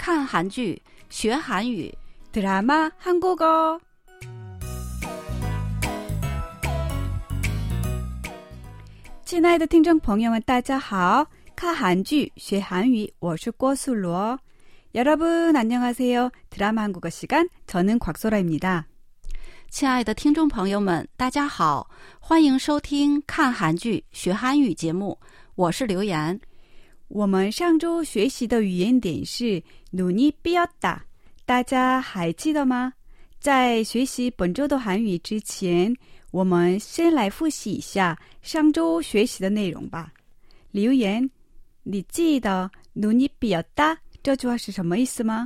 看韩剧学韩语， 드라마 한국어. 亲爱的听众朋友们，大家好！看韩剧学韩语，我是郭素罗。여러분 안녕하세요. 드라마 한국어 시간 저는 곽소라입니다. 亲爱的听众朋友们，大家好，欢迎收听看韩剧学韩语节目，我是刘岩。 我们上周学习的语言点是努尼比亚达，大家还记得吗？在学习本周的韩语之前，我们先来复习一下上周学习的内容吧。留言，你记得努尼比亚达这句话是什么意思吗？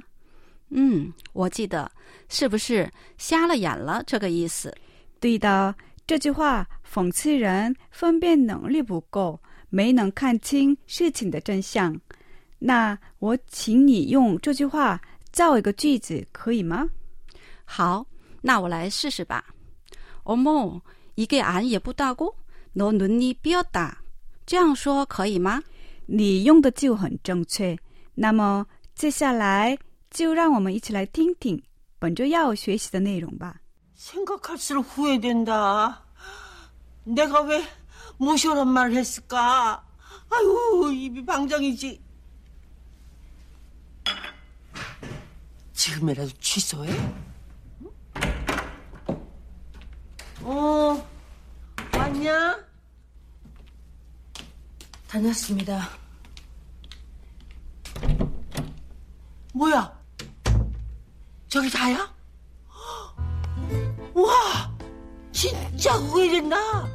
嗯，我记得，是不是瞎了眼了这个意思？对的，这句话讽刺人分辨能力不够。没能看清事情的真相。那我请你用这句话造一个句子，可以吗？好，那我来试试吧。어머이게안예쁘다고너눈이삐었다这样说可以吗？你用的就很正确。那么接下来就让我们一起来听听本周要学习的内容吧。 생각할수록 후회된다. 내가 왜 모셔란 말을 했을까? 아유, 입이 방정이지. 지금이라도 취소해? 어, 왔냐? 다녔습니다. 뭐야? 저기 다야? 와, 진짜 후회된다.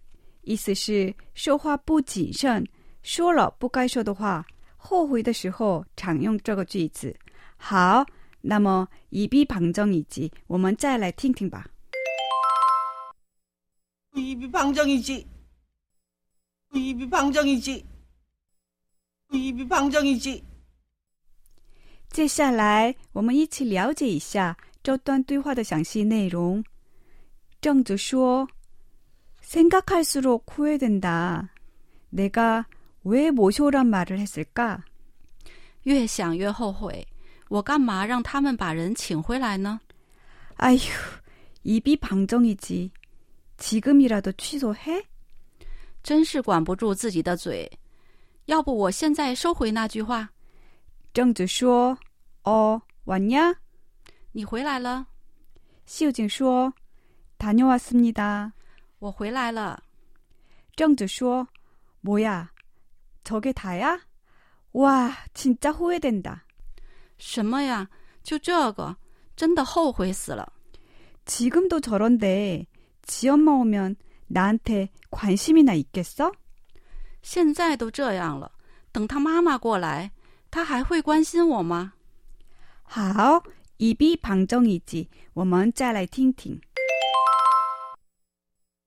意思是说话不谨慎，说了不该说的话，后悔的时候常用这个句子。好，那么“以逼방정이지”，我们再来听听吧。 입이 방정이지. 입이 방정이지. 입이 방정이지. 接下来，我们一起了解一下这段对话的详细内容。正子说：“ 생각할수록 후회된다. 내가 왜 모쇼란 말을 했을까?” 越想越后悔，我干嘛让他们把人请回来呢？ 아휴, 입이 방정이지. 지금이라도 취소해? 真是管不住自己的嘴。要不我现在收回那句话，正子说：“어 왔냐?” 你回来了，秀静说：“다녀왔습니다。” 我回来了。正子说：“뭐야？저게다야？哇，진짜후회된다。”什么呀？就这个，真的后悔死了。 지금도 저런데 지 엄마 오면 나한테 관심이나 있겠어? 现在都这样了，等他妈妈过来，他还会关心我吗？ 好, 입이 방정이지. 我们再来听听.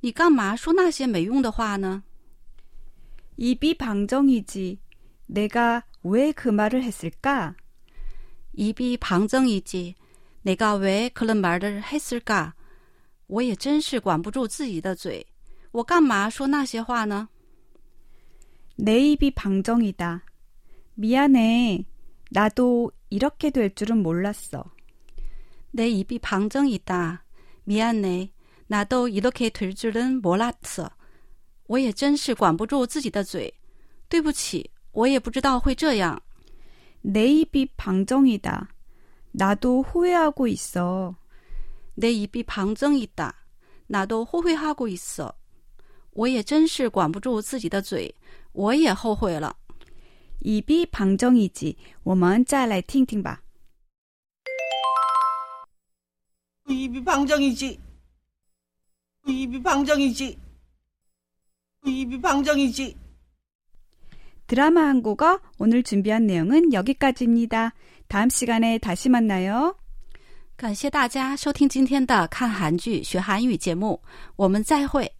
你干嘛说那些没用的话呢？ 입이 방정이지. 내가 왜 그 말을 했을까? 입이 방정이지. 내가 왜 그런 말을 했을까? 我也真是管不住自己的嘴，我干嘛说那些话呢？ 내 입이 방정이다. 미안해. 나도 이렇게 될 줄은 몰랐어. 내 입이 방정이다. 미안해. 나도 이렇게 될 줄은 몰랐어. 我也真是管不住自己的嘴，对不起，我也不知道会这样。 내 입이 방정이다. 나도 후회하고 있어. 내 입이 방정이다. 나도 후회하고 있어. 我也真是管不住自己的嘴，我也后悔了。 입이 방정이지. 我们再来听听吧. 입이 방정이지. 입이 방정이지. 입이 방정이지. 드라마 한국어 오늘 준비한 내용은 여기까지입니다. 다음 시간에 다시 만나요. 感谢大家收听今天的看韩剧学韩语节目，我们再会。